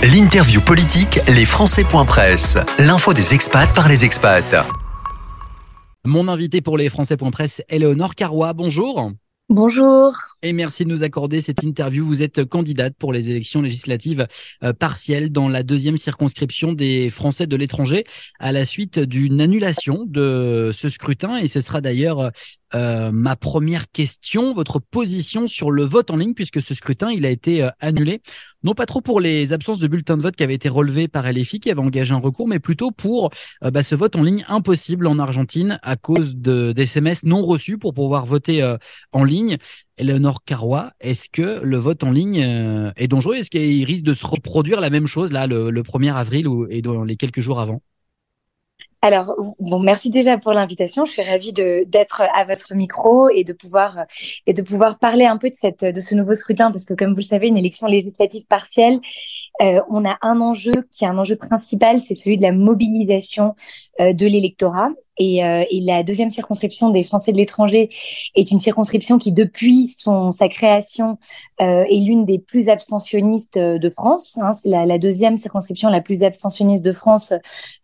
L'interview politique, les Presse. L'info des expats par les expats. Mon invité pour les Presse, Éléonore Carrois. Bonjour. Bonjour. Et merci de nous accorder cette interview. Vous êtes candidate pour les élections législatives euh, partielles dans la deuxième circonscription des Français de l'étranger à la suite d'une annulation de ce scrutin. Et ce sera d'ailleurs euh, ma première question, votre position sur le vote en ligne, puisque ce scrutin, il a été euh, annulé, non pas trop pour les absences de bulletins de vote qui avaient été relevés par LFI, qui avait engagé un recours, mais plutôt pour euh, bah, ce vote en ligne impossible en Argentine à cause de d'SMS non reçus pour pouvoir voter en ligne. Eleonore Carrois, est-ce que le vote en ligne est dangereux? Est-ce qu'il risque de se reproduire la même chose là le, le 1er avril ou, et dans les quelques jours avant? Alors, bon, merci déjà pour l'invitation. Je suis ravie d'être à votre micro et de pouvoir et de pouvoir parler un peu de cette ce nouveau scrutin parce que comme vous le savez, une élection législative partielle, euh, on a un enjeu qui est un enjeu principal, c'est celui de la mobilisation euh, de l'électorat. Et, euh, et, la deuxième circonscription des Français de l'étranger est une circonscription qui, depuis son, sa création, euh, est l'une des plus abstentionnistes de France. Hein. C'est la, deuxième circonscription la plus abstentionniste de France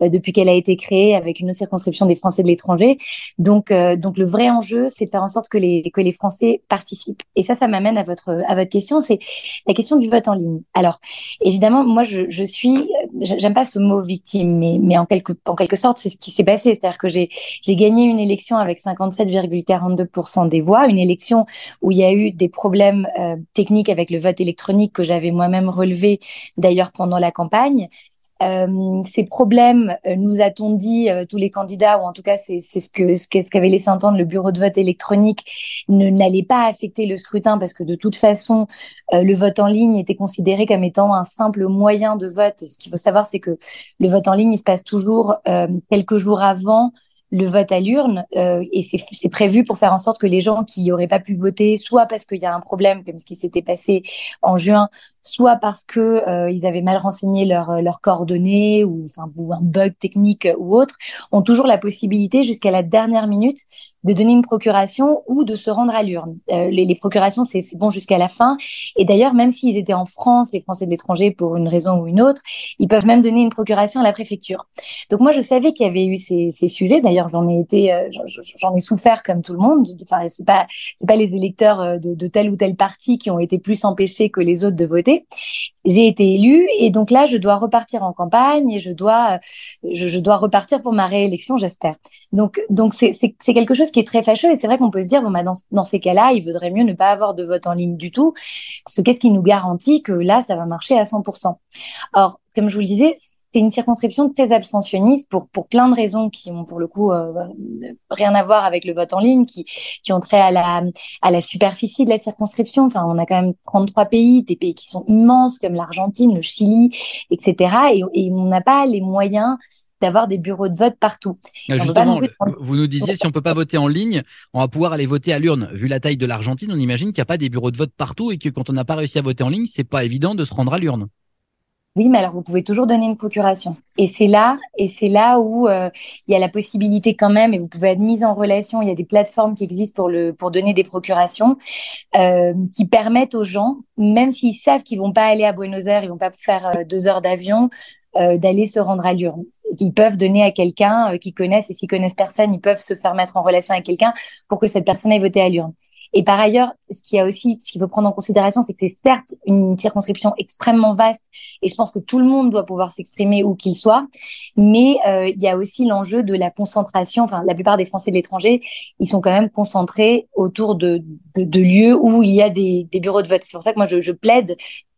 euh, depuis qu'elle a été créée, avec une autre circonscription des Français de l'étranger. Donc, euh, donc le vrai enjeu, c'est de faire en sorte que les que les Français participent. Et ça, ça m'amène à votre à votre question, c'est la question du vote en ligne. Alors, évidemment, moi, je, je suis, j'aime pas ce mot victime, mais mais en quelque en quelque sorte, c'est ce qui s'est passé, c'est-à-dire que j'ai j'ai gagné une élection avec 57,42% des voix, une élection où il y a eu des problèmes euh, techniques avec le vote électronique que j'avais moi-même relevé d'ailleurs pendant la campagne. Euh, ces problèmes, euh, nous a-t-on dit tous les candidats, ou en tout cas c'est ce ce qu'avait laissé entendre le bureau de vote électronique, ne n'allait pas affecter le scrutin parce que de toute façon le vote en ligne était considéré comme étant un simple moyen de vote. Ce qu'il faut savoir, c'est que le vote en ligne il se passe toujours quelques jours avant le vote à l'urne euh, et c'est prévu pour faire en sorte que les gens qui n'auraient pas pu voter, soit parce qu'il y a un problème comme ce qui s'était passé en juin, soit parce que euh, ils avaient mal renseigné leurs leurs coordonnées ou, ou un bug technique ou autre, ont toujours la possibilité jusqu'à la dernière minute de donner une procuration ou de se rendre à l'urne. Euh, les, les, procurations, c'est bon jusqu'à la fin. Et d'ailleurs, même s'ils étaient en France, les Français de l'étranger, pour une raison ou une autre, ils peuvent même donner une procuration à la préfecture. Donc moi, je savais qu'il y avait eu ces, ces sujets. D'ailleurs, j'en ai été, euh, j'en ai souffert comme tout le monde. Enfin, c'est pas, pas les électeurs euh, de, de tel ou tel parti qui ont été plus empêchés que les autres de voter. J'ai été élue et donc là, je dois repartir en campagne et je dois, je, dois repartir pour ma réélection, j'espère. Donc, donc c'est quelque chose qui est très fâcheux. Et c'est vrai qu'on peut se dire, bon, bah, dans, dans ces cas-là, il vaudrait mieux ne pas avoir de vote en ligne du tout. Parce que qu'est-ce qui nous garantit que là, ça va marcher à 100% Or, comme je vous le disais, c'est une circonscription très abstentionniste pour pour plein de raisons qui ont pour le coup euh, rien à voir avec le vote en ligne, qui qui ont trait à la à la superficie de la circonscription. Enfin, on a quand même 33 pays, des pays qui sont immenses comme l'Argentine, le Chili, etc. Et, et on n'a pas les moyens d'avoir des bureaux de vote partout. Ah, justement, vous nous disiez si on peut pas voter en ligne, on va pouvoir aller voter à l'urne. Vu la taille de l'Argentine, on imagine qu'il n'y a pas des bureaux de vote partout et que quand on n'a pas réussi à voter en ligne, c'est pas évident de se rendre à l'urne. Oui, mais alors vous pouvez toujours donner une procuration. Et c'est là, et c'est là où euh, il y a la possibilité quand même, et vous pouvez être mise en relation. Il y a des plateformes qui existent pour le pour donner des procurations, euh, qui permettent aux gens, même s'ils savent qu'ils vont pas aller à Buenos Aires, ils vont pas faire euh, deux heures d'avion, euh, d'aller se rendre à l'urne. Ils peuvent donner à quelqu'un euh, qu'ils connaissent et s'ils connaissent personne, ils peuvent se faire mettre en relation avec quelqu'un pour que cette personne ait voté à l'urne. Et par ailleurs, ce qu'il y a aussi, ce qu'il faut prendre en considération, c'est que c'est certes une circonscription extrêmement vaste, et je pense que tout le monde doit pouvoir s'exprimer où qu'il soit, mais euh, il y a aussi l'enjeu de la concentration. Enfin, la plupart des Français de l'étranger, ils sont quand même concentrés autour de, de, de lieux où il y a des, des bureaux de vote. C'est pour ça que moi, je, je plaide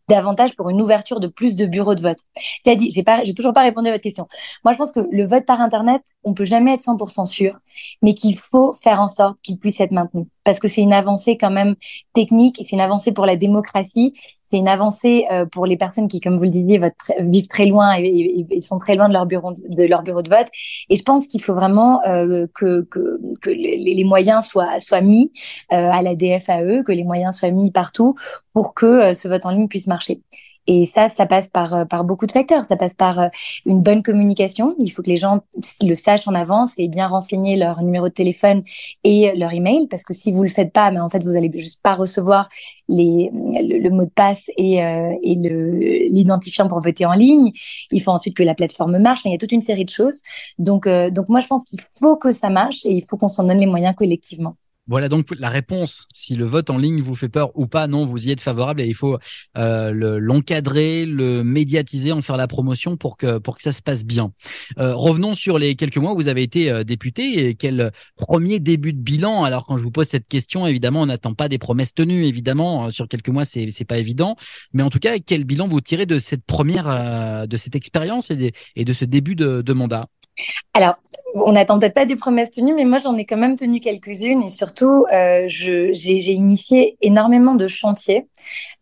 davantage pour une ouverture de plus de bureaux de vote. C'est-à-dire, j'ai pas, j'ai toujours pas répondu à votre question. Moi, je pense que le vote par Internet, on peut jamais être 100% sûr, mais qu'il faut faire en sorte qu'il puisse être maintenu. Parce que c'est une avancée quand même technique c'est une avancée pour la démocratie. C'est une avancée euh, pour les personnes qui, comme vous le disiez, vivent très loin et, sont très loin de leur bureau de vote. Et je pense qu'il faut vraiment euh, que, que, que les, moyens soient soient mis euh, à la DFAE, que les moyens soient mis partout pour que ce vote en ligne puisse marcher. Et ça, ça passe par, par beaucoup de facteurs. Ça passe par une bonne communication. Il faut que les gens le sachent en avance et bien renseigner leur numéro de téléphone et leur email, parce que si vous le faites pas, mais en fait, vous allez juste pas recevoir les, le, mot de passe et, euh, et l'identifiant pour voter en ligne. Il faut ensuite que la plateforme marche. il y a toute une série de choses. Donc, euh, donc moi, je pense qu'il faut que ça marche et il faut qu'on s'en donne les moyens collectivement. Voilà donc la réponse. Si le vote en ligne vous fait peur ou pas, non, vous y êtes favorable et il faut euh, l'encadrer, le, médiatiser, en faire la promotion pour que pour que ça se passe bien. Euh, revenons sur les quelques mois où vous avez été euh, député. Et quel premier début de bilan? Alors quand je vous pose cette question, évidemment, on n'attend pas des promesses tenues. Évidemment, sur quelques mois, c'est c'est pas évident. Mais en tout cas, quel bilan vous tirez de cette première de cette expérience et, et de ce début de mandat? Alors, on n'attend peut-être pas des promesses tenues, mais moi j'en ai quand même tenu quelques-unes et surtout, euh, j'ai initié énormément de chantiers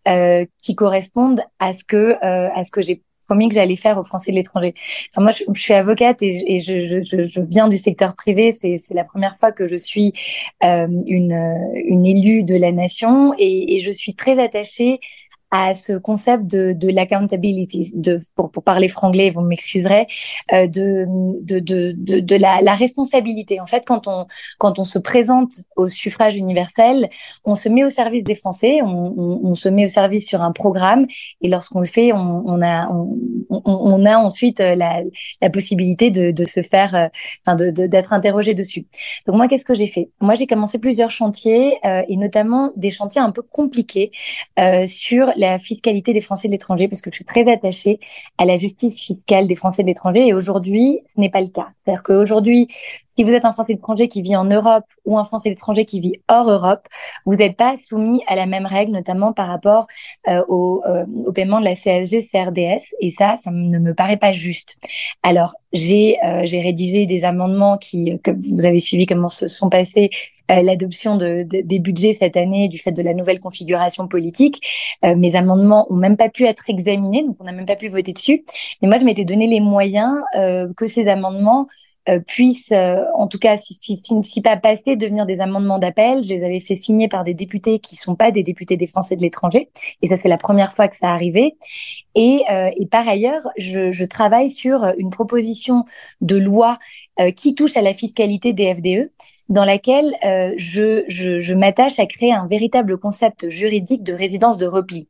euh, qui correspondent à ce que euh, à ce que j'ai promis que j'allais faire aux Français de l'étranger. Enfin, moi, je, suis avocate et, je, je, je, viens du secteur privé. C'est la première fois que je suis euh, une, une élue de la nation et, et je suis très attachée à ce concept de, de l'accountability, de, pour, pour parler franglais, vous m'excuserez, euh, de, de, de, de, la, la, responsabilité. En fait, quand on, quand on se présente au suffrage universel, on se met au service des Français, on, on, se met au service sur un programme, et lorsqu'on le fait, on, on a, on, on, a ensuite euh, la, la possibilité de, de se faire, euh, enfin, de, d'être interrogé dessus. Donc moi, qu'est-ce que j'ai fait? Moi, j'ai commencé plusieurs chantiers, euh, et notamment des chantiers un peu compliqués euh, sur fiscalité des Français de l'étranger parce que je suis très attachée à la justice fiscale des Français de l'étranger et aujourd'hui, ce n'est pas le cas. C'est-à-dire qu'aujourd'hui, si vous êtes un Français étranger qui vit en Europe ou un Français étranger qui vit hors Europe, vous n'êtes pas soumis à la même règle, notamment par rapport euh, au, euh, au, paiement de la CSG, CRDS. Et ça, ça ne me paraît pas juste. Alors, j'ai euh, rédigé des amendements qui, que vous avez suivi comment se sont passés euh, l'adoption de, des budgets cette année du fait de la nouvelle configuration politique. Euh, mes amendements ont même pas pu être examinés, donc on n'a même pas pu voter dessus. Mais moi, je m'étais donné les moyens que ces amendements euh, puissent, euh, en tout cas, si, si, si, si, pas passer, devenir des amendements d'appel. Je les avais fait signer par des députés qui sont pas des députés des Français de l'étranger. Et ça, c'est la première fois que ça arrivait. Et, euh, et par ailleurs, je, je, travaille sur une proposition de loi qui touche à la fiscalité des FDE dans laquelle euh, je, je, je m'attache à créer un véritable concept juridique de résidence de repli.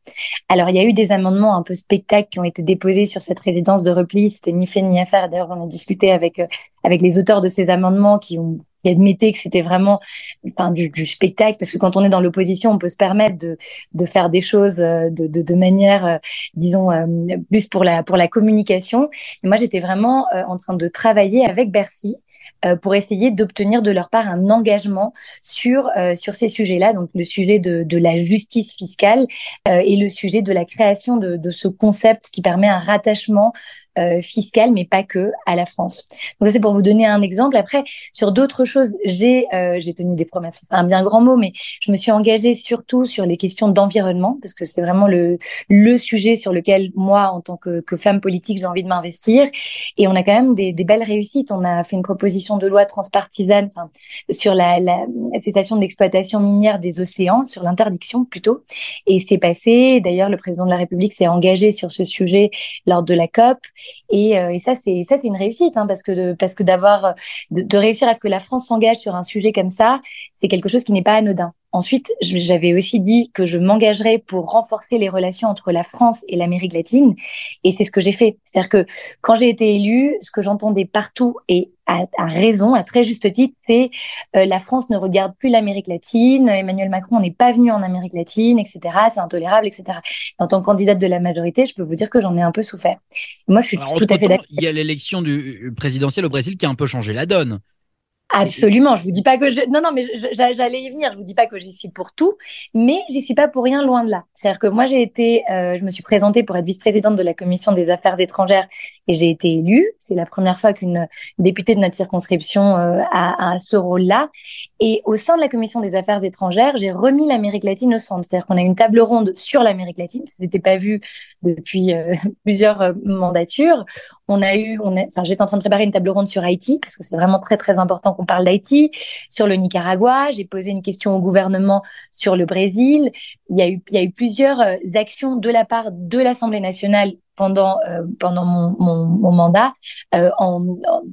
Alors, il y a eu des amendements un peu spectacles qui ont été déposés sur cette résidence de repli. C'était ni fait ni à faire. D'ailleurs, on a discuté avec euh, avec les auteurs de ces amendements qui ont qui admettaient que c'était vraiment enfin, du, du, spectacle, parce que quand on est dans l'opposition, on peut se permettre de, de faire des choses euh, de, de, de manière, euh, disons, plus pour la, pour la communication. Et moi, j'étais vraiment en train de travailler avec Bercy euh, pour essayer d'obtenir de leur part un engagement sur euh, sur ces sujets-là, donc le sujet de, de la justice fiscale euh, et le sujet de la création de, de ce concept qui permet un rattachement euh, fiscale, mais pas que, à la France. Donc c'est pour vous donner un exemple. Après, sur d'autres choses, j'ai euh, j'ai tenu des promesses. Un bien grand mot, mais je me suis engagée surtout sur les questions d'environnement, parce que c'est vraiment le le sujet sur lequel moi, en tant que, que femme politique, j'ai envie de m'investir. Et on a quand même des, des, belles réussites. On a fait une proposition de loi transpartisane sur la, la cessation de l'exploitation minière des océans, sur l'interdiction plutôt. Et c'est passé. D'ailleurs, le président de la République s'est engagé sur ce sujet lors de la COP. Et, euh, et ça, c'est ça, c'est une réussite, hein, parce que parce que d'avoir de, réussir à ce que la France s'engage sur un sujet comme ça, c'est quelque chose qui n'est pas anodin. Ensuite, j'avais aussi dit que je m'engagerais pour renforcer les relations entre la France et l'Amérique latine, et c'est ce que j'ai fait. C'est-à-dire que quand j'ai été élue, ce que j'entendais partout et à, à, raison, à très juste titre, c'est euh, la France ne regarde plus l'Amérique latine, Emmanuel Macron n'est pas venu en Amérique latine, etc. C'est intolérable, etc. En tant que candidate de la majorité, je peux vous dire que j'en ai un peu souffert. Moi, je suis tout à fait d'accord. Il y a l'élection du présidentiel au Brésil qui a un peu changé la donne. Absolument. Je vous dis pas que je, non, non, mais j'allais y venir. Je vous dis pas que j'y suis pour tout, mais j'y suis pas pour rien loin de là. C'est-à-dire que moi, j'ai été, euh, je me suis présentée pour être vice-présidente de la commission des affaires étrangères et j'ai été élue. C'est la première fois qu'une députée de notre circonscription euh, a, a, ce rôle-là. Et au sein de la commission des affaires étrangères, j'ai remis l'Amérique latine au centre. C'est-à-dire qu'on a une table ronde sur l'Amérique latine. Ça n'était pas vu depuis euh, plusieurs euh, mandatures On a eu, on enfin, j'étais en train de préparer une table ronde sur Haïti parce que c'est vraiment très très important qu'on parle d'Haïti, sur le Nicaragua. J'ai posé une question au gouvernement sur le Brésil. Il y a eu, il y a eu plusieurs euh, actions de la part de l'Assemblée nationale pendant euh, pendant mon, mon, mon mandat euh, en,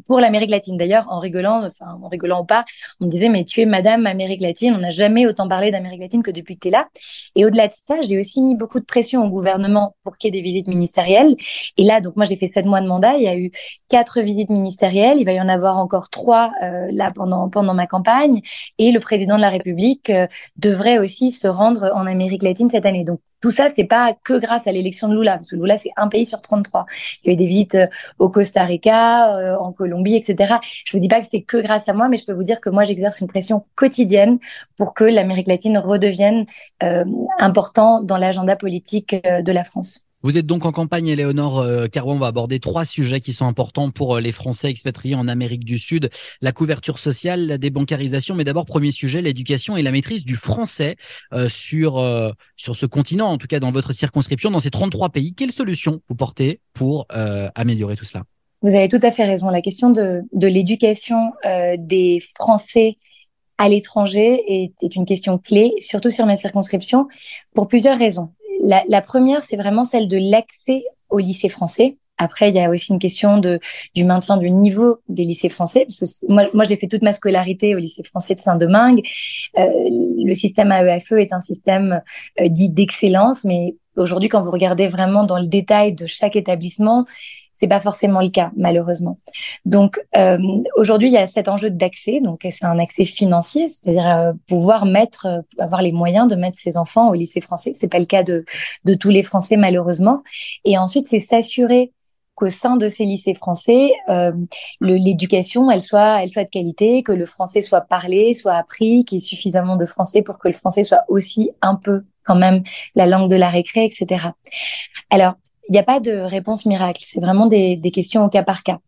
pour l'Amérique latine. D'ailleurs, en rigolant, enfin en rigolant ou pas, on me disait mais tu es Madame Amérique latine. On n'a jamais autant parlé d'Amérique latine que depuis que tu es là. Et au-delà de ça, j'ai aussi mis beaucoup de pression au gouvernement pour qu'il y ait des visites ministérielles. Et là, donc moi j'ai fait sept mois de mandat. Il y a eu quatre visites ministérielles. Il va y en avoir encore trois euh, là pendant pendant ma campagne. Et le président de la République euh, devrait aussi se rendre en Amérique latine cette année. Donc tout ça, c'est pas que grâce à l'élection de Lula, parce que Lula, c'est un pays sur 33. Il y a eu des visites euh, au Costa Rica, euh, en Colombie, etc. Je vous dis pas que c'est que grâce à moi, mais je peux vous dire que moi, j'exerce une pression quotidienne pour que l'Amérique latine redevienne euh, important dans l'agenda politique euh, de la France. Vous êtes donc en campagne, Éléonore euh, Carouan. On va aborder trois sujets qui sont importants pour euh, les Français expatriés en Amérique du Sud. La couverture sociale, la débancarisation, mais d'abord, premier sujet, l'éducation et la maîtrise du français euh, sur, sur ce continent, en tout cas dans votre circonscription, dans ces 33 pays. Quelles solutions vous portez pour améliorer tout cela? Vous avez tout à fait raison. La question de, de l'éducation des Français à l'étranger est, est, une question clé, surtout sur ma circonscription, pour plusieurs raisons la, la première, c'est vraiment celle de l'accès au lycée français. Après, il y a aussi une question de, du maintien du niveau des lycées français. Moi, moi j'ai fait toute ma scolarité au lycée français de Saint-Domingue. Euh, le système AEFE est un système euh, dit d'excellence, mais aujourd'hui, quand vous regardez vraiment dans le détail de chaque établissement, c'est pas forcément le cas, malheureusement. Donc euh, aujourd'hui, il y a cet enjeu d'accès. Donc c'est un accès financier, c'est-à-dire euh, pouvoir mettre, euh, avoir les moyens de mettre ses enfants au lycée français. C'est pas le cas de de tous les Français, malheureusement. Et ensuite, c'est s'assurer qu'au sein de ces lycées français, euh, l'éducation, elle soit, elle soit de qualité, que le français soit parlé, soit appris, qu'il y ait suffisamment de français pour que le français soit aussi un peu quand même la langue de la récré, etc. Alors, il n'y a pas de réponse miracle. C'est vraiment des, des, questions au cas par cas.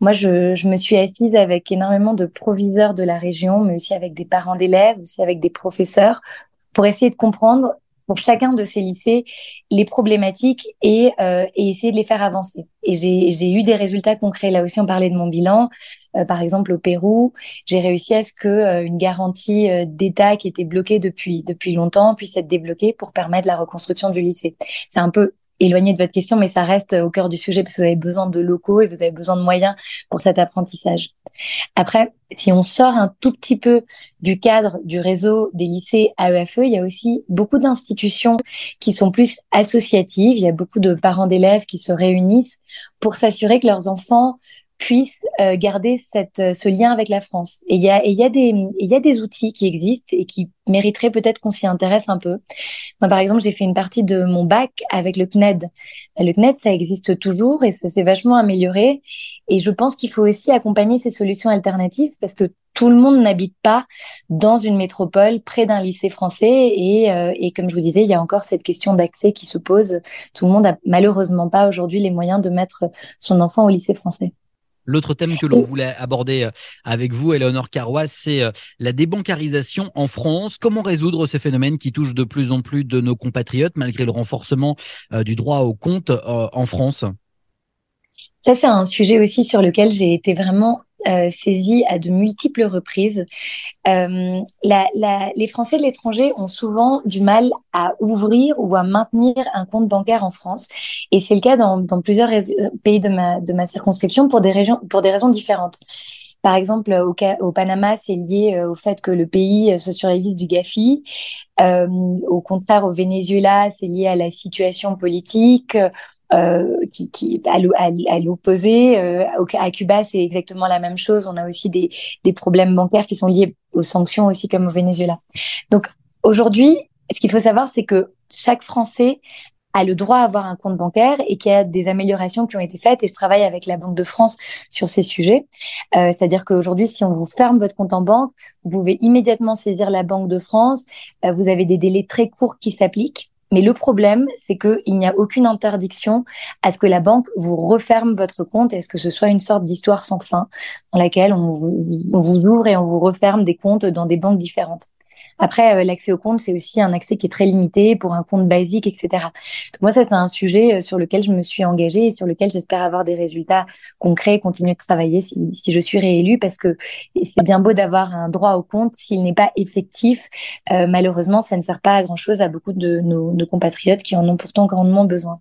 Moi, je, je, me suis assise avec énormément de proviseurs de la région, mais aussi avec des parents d'élèves, aussi avec des professeurs, pour essayer de comprendre pour chacun de ces lycées les problématiques et, euh, et essayer de les faire avancer. Et j'ai eu des résultats concrets. Là aussi, on parlait de mon bilan. Euh, par exemple, au Pérou, j'ai réussi à ce que euh, une garantie euh, d'État qui était bloquée depuis depuis longtemps puisse être débloquée pour permettre la reconstruction du lycée. C'est un peu éloigné de votre question, mais ça reste au cœur du sujet parce que vous avez besoin de locaux et vous avez besoin de moyens pour cet apprentissage. Après, si on sort un tout petit peu du cadre du réseau des lycées AEFE, il y a aussi beaucoup d'institutions qui sont plus associatives. Il y a beaucoup de parents d'élèves qui se réunissent pour s'assurer que leurs enfants puissent euh, garder cette, euh, ce lien avec la France. Et il y a, y a des, y a des outils qui existent et qui mériteraient peut-être qu'on s'y intéresse un peu. Moi, par exemple, j'ai fait une partie de mon bac avec le CNED. Le CNED, ça existe toujours et ça s'est vachement amélioré. Et je pense qu'il faut aussi accompagner ces solutions alternatives parce que tout le monde n'habite pas dans une métropole près d'un lycée français et, euh, et, comme je vous disais, il y a encore cette question d'accès qui se pose. Tout le monde a malheureusement pas aujourd'hui les moyens de mettre son enfant au lycée français. L'autre thème que l'on voulait aborder euh, avec vous, Eleonore Carrois, c'est euh, la débancarisation en France. Comment résoudre ce phénomène qui touche de plus en plus de nos compatriotes malgré le renforcement euh, du droit au compte en France? Ça, c'est un sujet aussi sur lequel j'ai été vraiment euh, saisie à de multiples reprises. Euh, les Français de l'étranger ont souvent du mal à ouvrir ou à maintenir un compte bancaire en France, et c'est le cas dans, plusieurs pays de ma, circonscription pour des, raisons différentes. Par exemple, au, Panama, c'est lié euh, au fait que le pays soit sur la liste du Gafi. Euh, au contraire, au Venezuela, c'est lié à la situation politique. Euh, qui, qui à l'opposé. Euh, à Cuba, c'est exactement la même chose. On a aussi des, des problèmes bancaires qui sont liés aux sanctions aussi, comme au Venezuela. Donc aujourd'hui, ce qu'il faut savoir, c'est que chaque Français a le droit à avoir un compte bancaire et qu'il y a des améliorations qui ont été faites. Et je travaille avec la Banque de France sur ces sujets. Euh, C'est-à-dire qu'aujourd'hui, si on vous ferme votre compte en banque, vous pouvez immédiatement saisir la Banque de France. Euh, vous avez des délais très courts qui s'appliquent. Mais le problème, c'est qu'il n'y a aucune interdiction à ce que la banque vous referme votre compte et ce que ce soit une sorte d'histoire sans fin dans laquelle on vous, on vous ouvre et on vous referme des comptes dans des banques différentes. Après, l'accès au compte, c'est aussi un accès qui est très limité pour un compte basique, etc. Donc moi, ça c'est un sujet sur lequel je me suis engagée et sur lequel j'espère avoir des résultats concrets, continuer de travailler si, si je suis réélue, parce que c'est bien beau d'avoir un droit au compte s'il n'est pas effectif. malheureusement, ça ne sert pas à grand chose à beaucoup de nos, nos compatriotes qui en ont pourtant grandement besoin.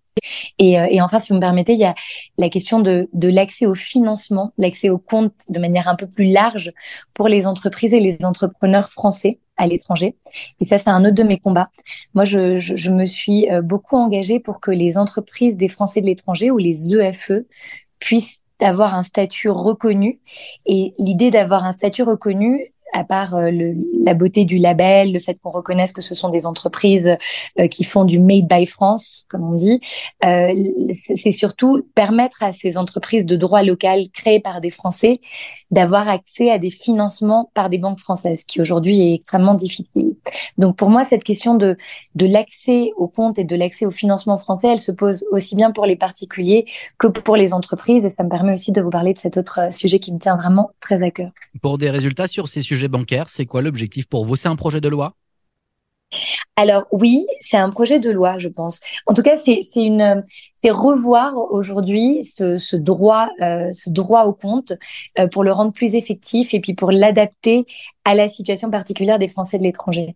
Et, euh, et, enfin, si vous me permettez, il y a la question de, de l'accès au financement, l'accès au compte de manière un peu plus large pour les entreprises et les entrepreneurs français à l'étranger. Et ça, c'est un autre de mes combats. Moi, je, je, je, me suis euh, beaucoup engagée pour que les entreprises des Français de l'étranger ou les EFE puissent avoir un statut reconnu. Et l'idée d'avoir un statut reconnu, à part euh, la beauté du label, le fait qu'on reconnaisse que ce sont des entreprises euh, qui font du made by France, comme on dit, euh, c'est surtout permettre à ces entreprises de droit local créées par des Français d'avoir accès à des financements par des banques françaises, qui aujourd'hui est extrêmement difficile. Donc pour moi, cette question de, de l'accès aux comptes et de l'accès au financement français, elle se pose aussi bien pour les particuliers que pour les entreprises, et ça me permet aussi de vous parler de cet autre sujet qui me tient vraiment très à cœur. Pour des résultats sur ces sujets bancaires, c'est quoi l'objectif pour vous? C'est un projet de loi? Alors oui, c'est un projet de loi, je pense. En tout cas, c'est revoir aujourd'hui ce, ce, droit euh, ce droit au compte euh, pour le rendre plus effectif et puis pour l'adapter à la situation particulière des Français de l'étranger.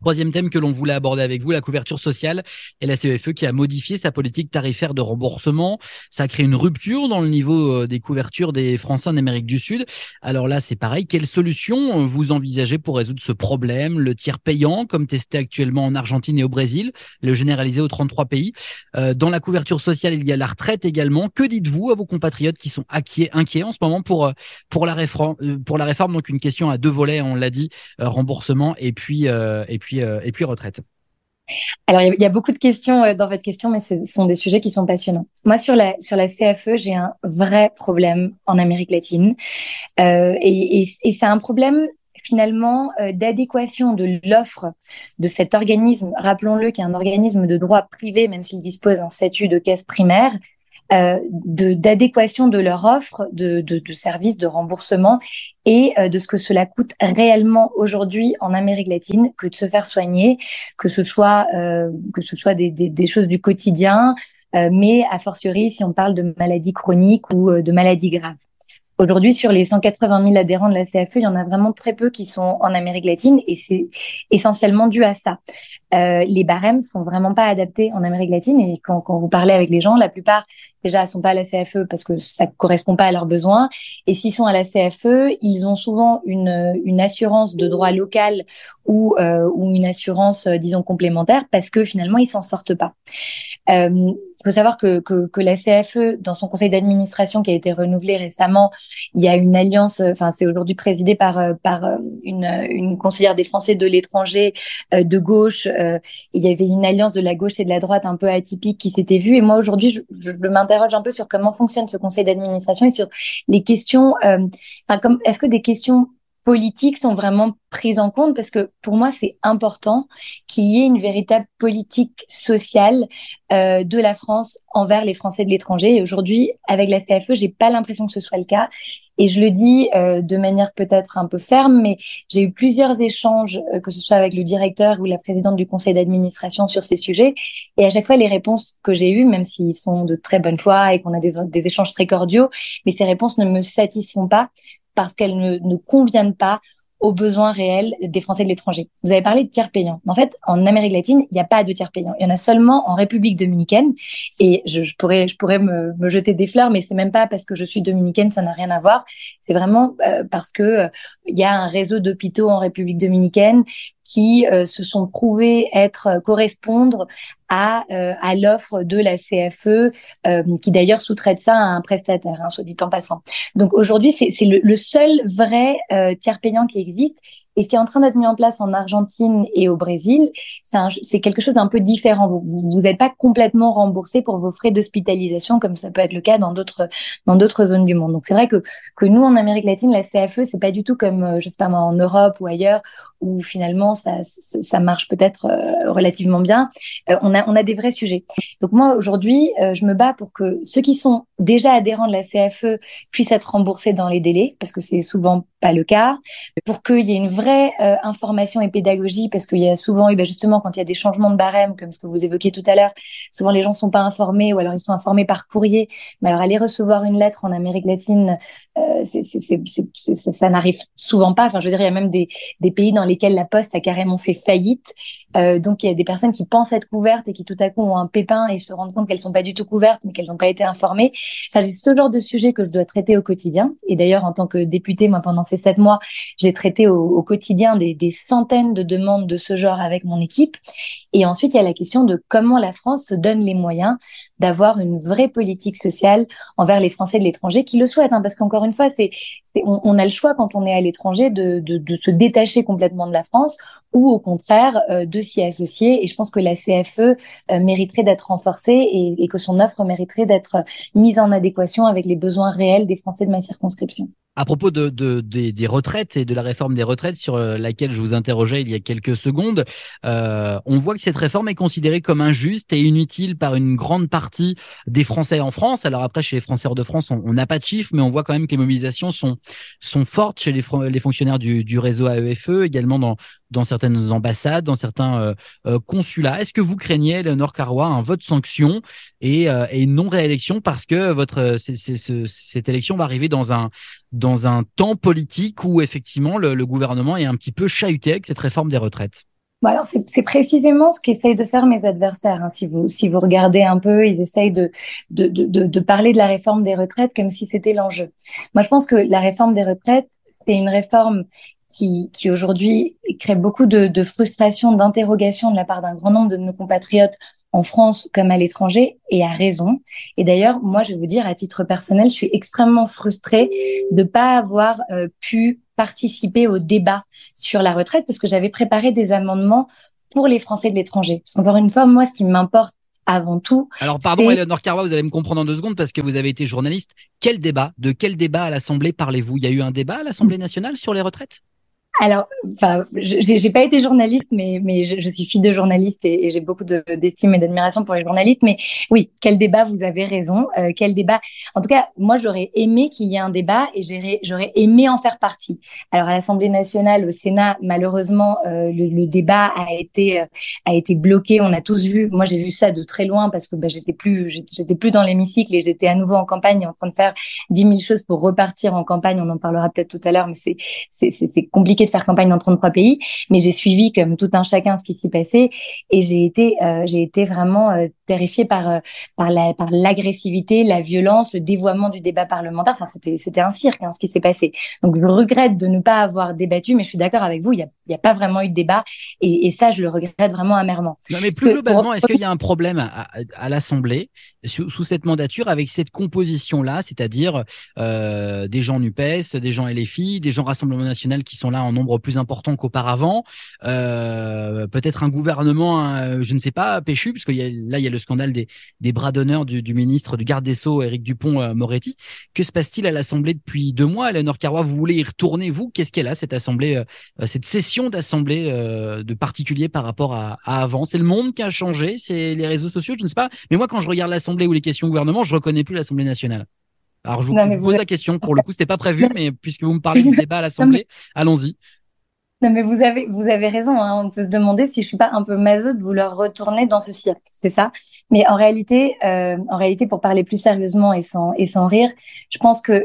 Troisième thème que l'on voulait aborder avec vous, la couverture sociale et la CEFE qui a modifié sa politique tarifaire de remboursement. Ça a créé une rupture dans le niveau euh, des couvertures des Français en Amérique du Sud. Alors là, c'est pareil. Quelle solution euh, vous envisagez pour résoudre ce problème? Le tiers payant, comme testé actuellement en Argentine et au Brésil, le généralisé aux 33 pays. Euh, dans la couverture sociale, il y a la retraite également. Que dites-vous à vos compatriotes qui sont inquiets, inquiets en ce moment pour pour la réforme Pour la réforme, donc une question à deux volets, on l'a dit, remboursement et puis et puis euh, et puis retraite alors, il y, a beaucoup de questions euh, dans votre question, mais ce sont des sujets qui sont passionnants. Moi, sur la, sur la CFE, j'ai un vrai problème en Amérique latine. Euh, et, c'est un problème finalement d'adéquation de l'offre de cet organisme. Rappelons-le qui est un organisme de droit privé, même s'il dispose d'un statut de caisse primaire, d'adéquation de, leur offre de, de, de, services de remboursement et euh, de ce que cela coûte réellement aujourd'hui en Amérique latine que de se faire soigner, que ce soit euh, que ce soit des, des, des, choses du quotidien, euh, mais a fortiori si on parle de maladies chroniques ou de maladies graves. Aujourd'hui, sur les 180 000 adhérents de la CFE, il y en a vraiment très peu qui sont en Amérique latine et c'est essentiellement dû à ça. Euh, les barèmes sont vraiment pas adaptés en Amérique latine et quand, quand vous parlez avec les gens, la plupart déjà sont pas à la CFE parce que ça correspond pas à leurs besoins et s'ils sont à la CFE, ils ont souvent une, une assurance de droit local ou, euh, ou une assurance, euh, disons, complémentaire parce que finalement, ils s'en sortent pas. Euh, faut savoir que, que, que, la CFE, dans son conseil d'administration qui a été renouvelé récemment, il y a une alliance, enfin c'est aujourd'hui présidé par euh, par euh, une, une conseillère des Français de l'étranger de gauche. il y avait une alliance de la gauche et de la droite un peu atypique qui s'était vue. Et moi aujourd'hui, je, je m'interroge un peu sur comment fonctionne ce conseil d'administration et sur les questions. Enfin, comme est-ce que des questions politiques sont vraiment prises en compte parce que pour moi c'est important qu'il y ait une véritable politique sociale euh, de la France envers les Français de l'étranger. Et aujourd'hui, avec la CFE, j'ai pas l'impression que ce soit le cas. Et je le dis euh, de manière peut-être un peu ferme, mais j'ai eu plusieurs échanges, euh, que ce soit avec le directeur ou la présidente du conseil d'administration sur ces sujets. Et à chaque fois, les réponses que j'ai eues, même s'ils sont de très bonne foi et qu'on a des, des échanges très cordiaux, mais ces réponses ne me satisfont pas parce qu'elles ne, ne conviennent pas aux besoins réels des Français de l'étranger. Vous avez parlé de tiers payants. En fait, en Amérique latine, il n'y a pas de tiers payants. Il y en a seulement en République dominicaine. Et je, je pourrais, je pourrais me, jeter des fleurs, mais c'est même pas parce que je suis dominicaine, ça n'a rien à voir. C'est vraiment euh, parce que euh, il y a un réseau d'hôpitaux en République dominicaine qui euh, se sont prouvés être correspondre à, euh, à l'offre de la CFE, euh, qui d'ailleurs sous-traite ça à un prestataire, hein, soit dit en passant. Donc aujourd'hui, c'est le, le, seul vrai euh, tiers payant qui existe. Et ce qui est en train d'être mis en place en Argentine et au Brésil, c'est quelque chose d'un peu différent. Vous n'êtes pas complètement remboursé pour vos frais d'hospitalisation, comme ça peut être le cas dans d'autres dans d'autres zones du monde. Donc c'est vrai que que nous en Amérique latine, la CFE, c'est pas du tout comme euh, je sais pas moi en Europe ou ailleurs où finalement ça ça marche peut-être euh, relativement bien. Euh, on a on a des vrais sujets. Donc moi aujourd'hui, je me bats pour que ceux qui sont déjà adhérents de la CFE puissent être remboursés dans les délais, parce que c'est souvent pas le cas, pour qu'il y ait une vraie euh, information et pédagogie, parce qu'il y a souvent, et ben justement, quand il y a des changements de barème, comme ce que vous évoquiez tout à l'heure, souvent les gens sont pas informés ou alors ils sont informés par courrier. Mais alors aller recevoir une lettre en Amérique latine, euh, ça, n'arrive souvent pas. Enfin, je veux dire, il y a même des, pays dans lesquels la Poste a carrément fait faillite. Euh, donc il y a des personnes qui pensent être couvertes et qui tout à coup ont un pépin et se rendent compte qu'elles sont pas du tout couvertes, mais qu'elles n'ont pas été informées. Enfin, j'ai ce genre de sujet que je dois traiter au quotidien. Et d'ailleurs, en tant que députée, moi, pendant ces sept mois, j'ai traité au, quotidien des, centaines de demandes de ce genre avec mon équipe. Et ensuite, il y a la question de comment la France se donne les moyens d'avoir une vraie politique sociale envers les Français de l'étranger qui le souhaitent. Hein, parce qu'encore une fois, on, a le choix quand on est à l'étranger de, se détacher complètement de la France ou au contraire euh, de s'y associer. Et je pense que la CFE euh, mériterait d'être renforcée et, et que son offre mériterait d'être mise en adéquation avec les besoins réels des Français de ma circonscription. À propos de, de, des, retraites et de la réforme des retraites sur euh, laquelle je vous interrogeais il y a quelques secondes, euh, on voit que cette réforme est considérée comme injuste et inutile par une grande partie des Français en France. Alors après, chez les Français hors de France, on n'a pas de chiffres, mais on voit quand même que les mobilisations sont, sont fortes chez les, les fonctionnaires du, du réseau AEFE, également dans, dans certaines ambassades, dans certains euh, euh, consulats. Est-ce que vous craignez, Léonore Carrois, un vote sanction et, euh, et non réélection parce que votre cette élection va arriver dans un dans un temps politique où effectivement le, gouvernement est un petit peu chahuté avec cette réforme des retraites alors c'est précisément ce qu'essayent de faire mes adversaires. Hein. Si vous si vous regardez un peu, ils essayent de de, de de parler de la réforme des retraites comme si c'était l'enjeu. Moi je pense que la réforme des retraites c'est une réforme qui, qui aujourd'hui crée beaucoup de, de frustration, d'interrogation de la part d'un grand nombre de nos compatriotes en France comme à l'étranger, et à raison. Et d'ailleurs, moi, je vais vous dire, à titre personnel, je suis extrêmement frustrée de pas avoir euh, pu participer au débat sur la retraite parce que j'avais préparé des amendements pour les Français de l'étranger. Parce qu'encore une fois, moi, ce qui m'importe avant tout. Alors pardon, Eleonore Carva, vous allez me comprendre en deux secondes parce que vous avez été journaliste. Quel débat De quel débat à l'Assemblée parlez-vous? Il y a eu un débat à l'Assemblée nationale sur les retraites? Alors, enfin, j'ai pas été journaliste, mais mais je, je suis fille de journaliste et, j'ai beaucoup d'estime et d'admiration pour les journalistes. Mais oui, quel débat Vous avez raison. Euh, quel débat En tout cas, moi, j'aurais aimé qu'il y ait un débat et j'aurais aimé en faire partie. Alors, à l'Assemblée nationale, au Sénat, malheureusement, euh, le, le, débat a été euh, a été bloqué. On a tous vu. Moi, j'ai vu ça de très loin parce que bah, j'étais plus j'étais plus dans l'hémicycle et j'étais à nouveau en campagne en train de faire dix mille choses pour repartir en campagne. On en parlera peut-être tout à l'heure, mais c'est c'est compliqué faire campagne dans 33 pays, mais j'ai suivi comme tout un chacun ce qui s'y passait et j'ai été euh, j'ai été vraiment euh, terrifiée par euh, par la par l'agressivité, la violence, le dévoiement du débat parlementaire. Enfin, c'était c'était un cirque hein, ce qui s'est passé. Donc je regrette de ne pas avoir débattu, mais je suis d'accord avec vous, il y a il y a pas vraiment eu de débat et, et ça je le regrette vraiment amèrement. Non, mais plus globalement, est-ce qu'il y a un problème à, à, l'Assemblée sous, sous, cette mandature avec cette composition là, c'est-à-dire euh, des gens Nupes, des gens LFI, des gens Rassemblement National qui sont là en nombre plus important qu'auparavant. Euh, peut-être un gouvernement, je ne sais pas, péchu, parce que y a, là il y a le scandale des, des bras d'honneur du, du, ministre du garde des sceaux, Éric Dupont-Moretti. que se passe-t-il à l'Assemblée depuis deux mois? Eleanor Carrois, vous voulez y retourner, vous? Qu'est-ce qu'elle a, cette Assemblée, euh, cette session d'Assemblée euh, de particulier par rapport à, à avant C'est le monde qui a changé C'est les réseaux sociaux Je ne sais pas. Mais moi, quand je regarde l'Assemblée ou les questions gouvernement, je reconnais plus l'Assemblée nationale. Alors je vous, pose la question. Pour le coup, c'était pas prévu, mais puisque vous me parlez du débat à l'Assemblée, allons-y. Non, mais vous avez, vous avez raison. Hein. On peut se demander si je suis pas un peu maso de vouloir retourner dans ce cirque. C'est ça? Mais en réalité, euh, en réalité, pour parler plus sérieusement et sans, et sans rire, je pense que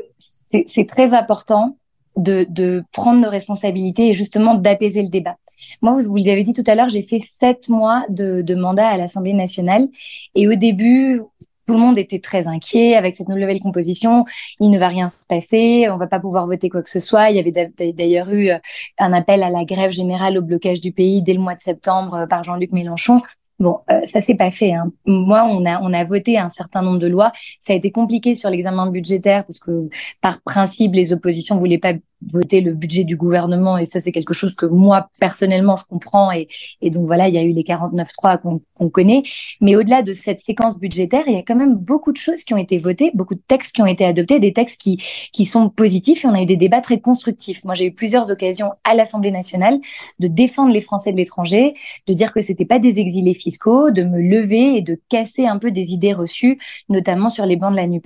c'est très important de, de prendre nos responsabilités et justement d'apaiser le débat. Moi, vous, vous l'avez dit tout à l'heure, j'ai fait sept mois de, de mandat à l'Assemblée nationale. Et au début, tout le monde était très inquiet avec cette nouvelle composition. Il ne va rien se passer, on va pas pouvoir voter quoi que ce soit. Il y avait d'ailleurs eu euh, un appel à la grève générale au blocage du pays dès le mois de septembre euh, par Jean-Luc Mélenchon. Bon, euh, ça s'est pas fait. Hein. Moi, on a on a voté un certain nombre de lois. Ça a été compliqué sur l'examen budgétaire parce que par principe, les oppositions voulaient pas voter le budget du gouvernement et ça c'est quelque chose que moi personnellement je comprends et, et donc voilà il y a eu les 49.3 qu'on qu'on connaît. Mais au-delà de cette séquence budgétaire il y a quand même beaucoup de choses qui ont été votées beaucoup de textes qui ont été adoptés des textes qui qui sont positifs et on a eu des débats très constructifs. Moi j'ai eu plusieurs occasions à l'Assemblée nationale de défendre les Français de l'étranger de dire que c'était pas des exilés fiscaux de me lever et de casser un peu des idées reçues notamment sur les bancs de la Nupes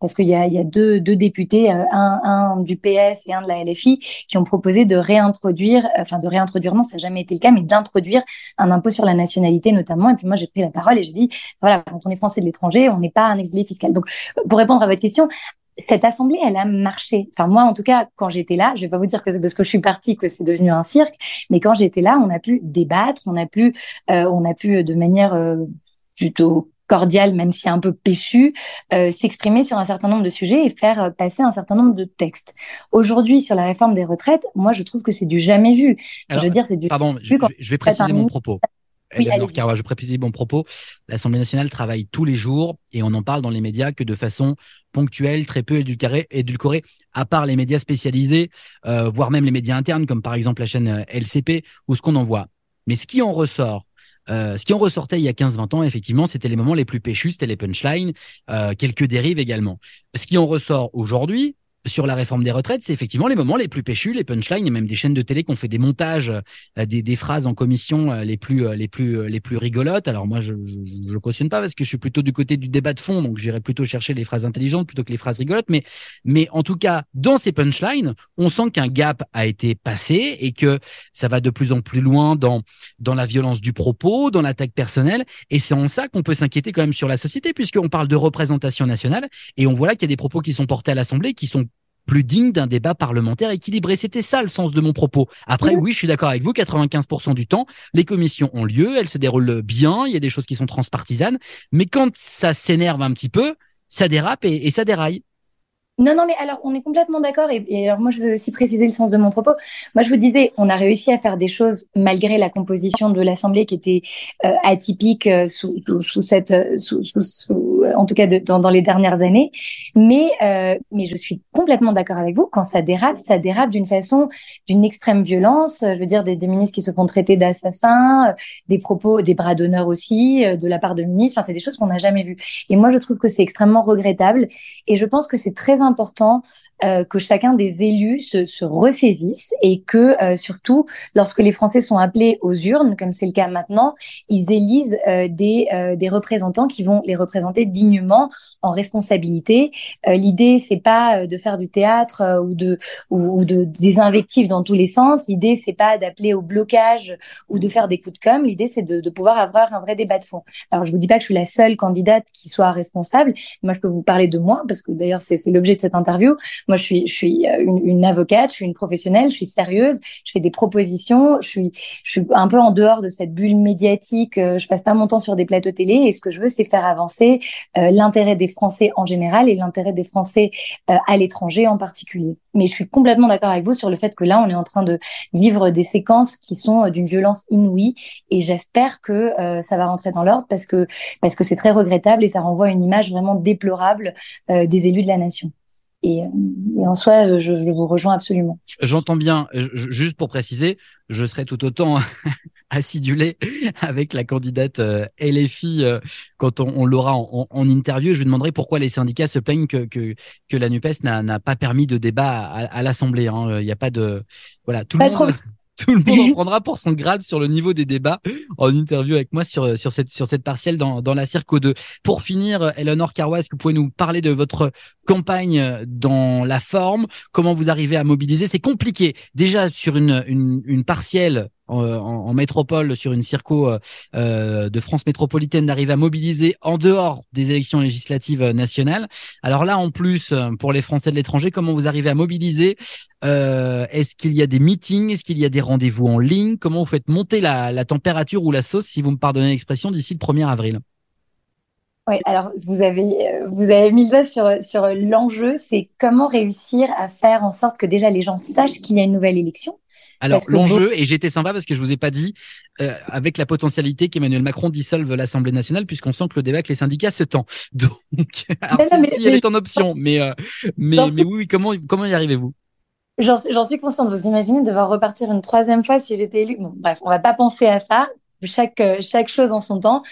parce qu'il y a il y a deux deux députés euh, un un du PS et de la LFI qui ont proposé de réintroduire, enfin de réintroduire, non, ça n'a jamais été le cas, mais d'introduire un impôt sur la nationalité notamment. Et puis moi, j'ai pris la parole et j'ai dit, voilà, quand on est français de l'étranger, on n'est pas un exilé fiscal. Donc, pour répondre à votre question, cette assemblée, elle a marché. Enfin, moi, en tout cas, quand j'étais là, je vais pas vous dire que c'est parce que je suis partie que c'est devenu un cirque, mais quand j'étais là, on a pu débattre, on a pu, euh, on a pu de manière euh, plutôt cordiale, même si un peu péchu, euh, s'exprimer sur un certain nombre de sujets et faire passer un certain nombre de textes. Aujourd'hui, sur la réforme des retraites, moi, je trouve que c'est du jamais vu. je veux dire, c'est du. Pardon, je, je vais préciser mon propos. Oui, je précise mon propos. L'Assemblée nationale travaille tous les jours et on en parle dans les médias que de façon ponctuelle, très peu édulcorée, édulcorée à part les médias spécialisés, euh, voire même les médias internes, comme par exemple la chaîne euh, LCP, ou ce qu'on en voit. Mais ce qui en ressort, euh, ce qui en ressortait il y a 15-20 ans, effectivement, c'était les moments les plus péchus, c'était les punchlines, euh, quelques dérives également. Ce qui en ressort aujourd'hui, sur la réforme des retraites, c'est effectivement les moments les plus péchus, les punchlines. A même des chaînes de télé qui ont fait des montages, euh, des, des, phrases en commission euh, les plus, euh, les plus, les plus rigolotes. Alors moi, je, je, je, cautionne pas parce que je suis plutôt du côté du débat de fond, donc j'irai plutôt chercher les phrases intelligentes plutôt que les phrases rigolotes. Mais, mais en tout cas, dans ces punchlines, on sent qu'un gap a été passé et que ça va de plus en plus loin dans, dans la violence du propos, dans l'attaque personnelle. Et c'est en ça qu'on peut s'inquiéter quand même sur la société, puisqu'on parle de représentation nationale et on voit là qu'il y a des propos qui sont portés à l'Assemblée qui sont plus digne d'un débat parlementaire équilibré. C'était ça le sens de mon propos. Après, oui, je suis d'accord avec vous, 95% du temps, les commissions ont lieu, elles se déroulent bien, il y a des choses qui sont transpartisanes, mais quand ça s'énerve un petit peu, ça dérape et, et ça déraille. Non, non, mais alors on est complètement d'accord. Et, et, alors moi, je veux aussi préciser le sens de mon propos. Moi, je vous disais, on a réussi à faire des choses malgré la composition de l'Assemblée qui était euh, atypique euh, sous, sous, cette, euh, sous, sous, en tout cas dans, dans, les dernières années. Mais, euh, mais je suis complètement d'accord avec vous. Quand ça dérape, ça dérape d'une façon, d'une extrême violence. Je veux dire, des, des ministres qui se font traiter d'assassins, des propos, des bras d'honneur aussi de la part de ministres. Enfin, c'est des choses qu'on n'a jamais vues. Et moi, je trouve que c'est extrêmement regrettable. Et je pense que c'est très important euh, que chacun des élus se, se ressaisisse et que euh, surtout, lorsque les Français sont appelés aux urnes, comme c'est le cas maintenant, ils élisent euh, des, euh, des représentants qui vont les représenter dignement, en responsabilité. Euh, l'idée, c'est pas de faire du théâtre ou de ou, de des invectives dans tous les sens. L'idée, c'est pas d'appeler au blocage ou de faire des coups de com. L'idée, c'est de, de pouvoir avoir un vrai débat de fond. Alors, je vous dis pas que je suis la seule candidate qui soit responsable. Moi, je peux vous parler de moi parce que d'ailleurs, c'est l'objet de cette interview. Moi, je suis, je suis euh, une, une, avocate, je suis une professionnelle, je suis sérieuse, je fais des propositions, je suis, je suis un peu en dehors de cette bulle médiatique. Euh, je passe pas mon temps sur des plateaux télé et ce que je veux, c'est faire avancer euh, l'intérêt des Français en général et l'intérêt des Français euh, à l'étranger en particulier. Mais je suis complètement d'accord avec vous sur le fait que là, on est en train de vivre des séquences qui sont d'une violence inouïe et j'espère que ça va rentrer dans l'ordre parce que parce que c'est très regrettable et ça renvoie une image vraiment déplorable des élus de la nation. Et, et, en soi, je, je, vous rejoins absolument. J'entends bien. Juste pour préciser, je serai tout autant acidulé avec la candidate euh, LFI euh, quand on, on l'aura en, en, interview. Je lui demanderai pourquoi les syndicats se plaignent que que, que la Nupes n'a pas permis de débat à, à l'Assemblée. Hein. Il n'y a pas de voilà tout le monde. Tout le monde en prendra pour son grade sur le niveau des débats en interview avec moi sur, sur cette, sur cette partielle dans, dans la Circo 2. Pour finir, Eleanor Carwa, est-ce que vous pouvez nous parler de votre campagne dans la forme? Comment vous arrivez à mobiliser? C'est compliqué. Déjà, sur une, une, une partielle en, en, métropole sur une circo euh, de France métropolitaine d'arriver à mobiliser en dehors des élections législatives nationales. Alors là, en plus, pour les Français de l'étranger, comment vous arrivez à mobiliser euh, Est-ce qu'il y a des meetings Est-ce qu'il y a des rendez-vous en ligne? Comment vous faites monter la, la température ou la sauce, si vous me pardonnez l'expression, d'ici le 1er avril? Oui, alors vous avez vous avez mis le sur sur l'enjeu, c'est comment réussir à faire en sorte que déjà les gens sachent qu'il y a une nouvelle élection, alors l'enjeu, et j'étais sympa parce que je vous ai pas dit, euh, avec la potentialité qu'Emmanuel Macron dissolve l'Assemblée nationale, puisqu'on sent que le débat avec les syndicats se tend. Donc, alors, si, elle est en option, mais euh, mais mais oui, comment comment y arrivez-vous? J'en suis consciente. Vous imaginez devoir repartir une troisième fois si j'étais élu. Bon, bref, on va pas penser à ça. Chaque chaque chose en son temps.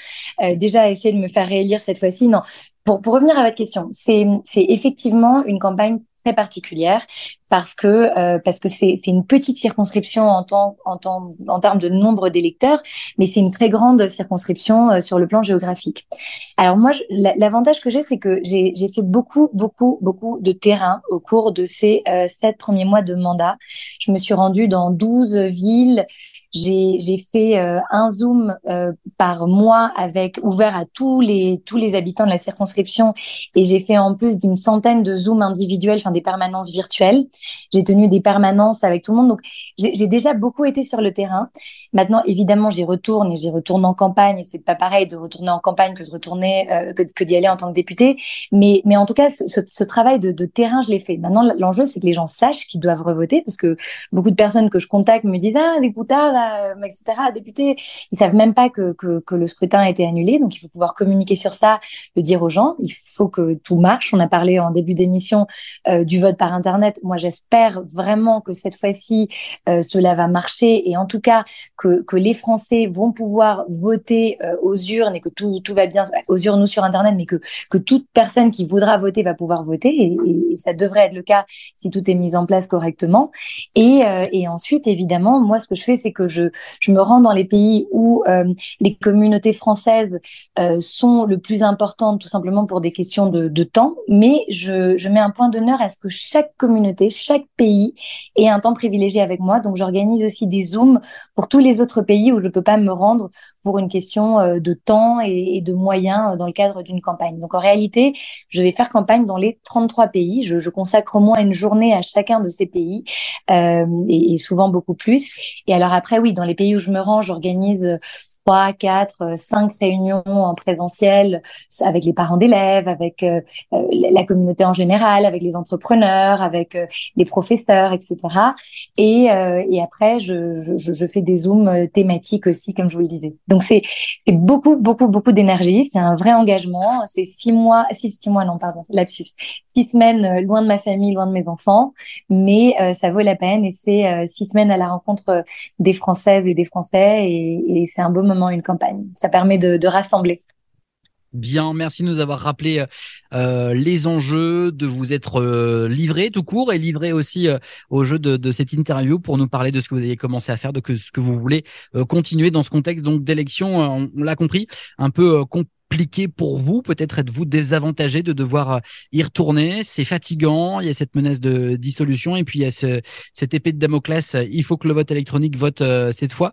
Euh, déjà essayer de me faire réélire cette fois-ci. Non. Pour pour revenir à votre question, c'est c'est effectivement une campagne très particulière parce que euh, parce que c'est c'est une petite circonscription en temps en temps en termes de nombre d'électeurs, mais c'est une très grande circonscription euh, sur le plan géographique. Alors moi, l'avantage que j'ai, c'est que j'ai j'ai fait beaucoup beaucoup beaucoup de terrain au cours de ces euh, sept premiers mois de mandat. Je me suis rendue dans 12 villes j'ai fait euh, un zoom euh, par mois avec ouvert à tous les tous les habitants de la circonscription et j'ai fait en plus d'une centaine de zooms individuels, enfin des permanences virtuelles. J'ai tenu des permanences avec tout le monde, donc j'ai déjà beaucoup été sur le terrain. Maintenant, évidemment, j'y retourne et j'y retourne en campagne. C'est pas pareil de retourner en campagne que de retourner euh, que, d'y aller en tant que député. Mais mais en tout cas, ce, ce travail de, de terrain, je l'ai fait. Maintenant, l'enjeu, c'est que les gens sachent qu'ils doivent revoter parce que beaucoup de personnes que je contacte me disent ah les euh, etc., députés, ils savent même pas que, le scrutin a été annulé. Donc, il faut pouvoir communiquer sur ça, le dire aux gens. Il faut que tout marche. On a parlé en début d'émission euh, du vote par Internet. Moi, j'espère vraiment que cette fois-ci, euh, cela va marcher et en tout cas que, les Français vont pouvoir voter aux urnes et que tout, va bien aux urnes ou sur Internet, mais que, toute personne qui voudra voter va pouvoir voter et, ça devrait être le cas si tout est mis en place correctement. Et, ensuite, évidemment, moi, ce que je fais, c'est que je me rends dans les pays où euh, les communautés françaises euh, sont le plus importantes, tout simplement pour des questions de, temps. Mais je, mets un point d'honneur à ce que chaque communauté, chaque pays ait un temps privilégié avec moi. Donc, j'organise aussi des zooms pour tous les autres pays où je peux pas me rendre pour une question euh, de temps et, de moyens dans le cadre d'une campagne. Donc, en réalité, je vais faire campagne dans les 33 pays. Je, consacre au moins une journée à chacun de ces pays et, et souvent beaucoup plus. Et alors après, oui, dans les pays où je me rends, j'organise trois, quatre, euh, cinq réunions en présentiel avec les parents d'élèves, avec euh, euh, la communauté en général, avec les entrepreneurs, avec les professeurs, etc. Et, et après, je, je, je, fais des zooms thématiques aussi, comme je vous le disais. Donc c'est beaucoup, beaucoup, beaucoup d'énergie. C'est un vrai engagement. C'est six mois, six, six mois, non, pardon, lapsus. Six semaines loin de ma famille, loin de mes enfants, mais ça vaut la peine et c'est six semaines à la rencontre des Françaises et des Français et, et c'est un beau moment une campagne. Ça permet de, rassembler. Bien, merci de nous avoir rappelé euh, les enjeux, de vous être euh, livré tout court et livré aussi euh, au jeu de, cette interview pour nous parler de ce que vous avez commencé à faire, de ce que vous voulez continuer dans ce contexte donc d'élection, on, l'a compris, un peu pour vous Peut-être êtes-vous désavantagé de devoir euh, y retourner C'est fatigant, il y a cette menace de dissolution et puis il y a ce, cette épée de Damoclès, il faut que le vote électronique vote euh, cette fois.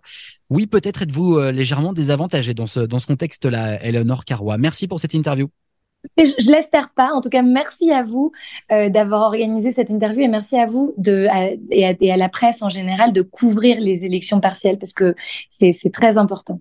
Oui, peut-être êtes-vous euh, légèrement désavantagé dans ce, dans ce contexte-là, Eleonore Carrois. Merci pour cette interview. je, l'espère pas. En tout cas, merci à vous d'avoir organisé cette interview et merci à vous et, à, la presse en général de couvrir les élections partielles parce que c'est très important.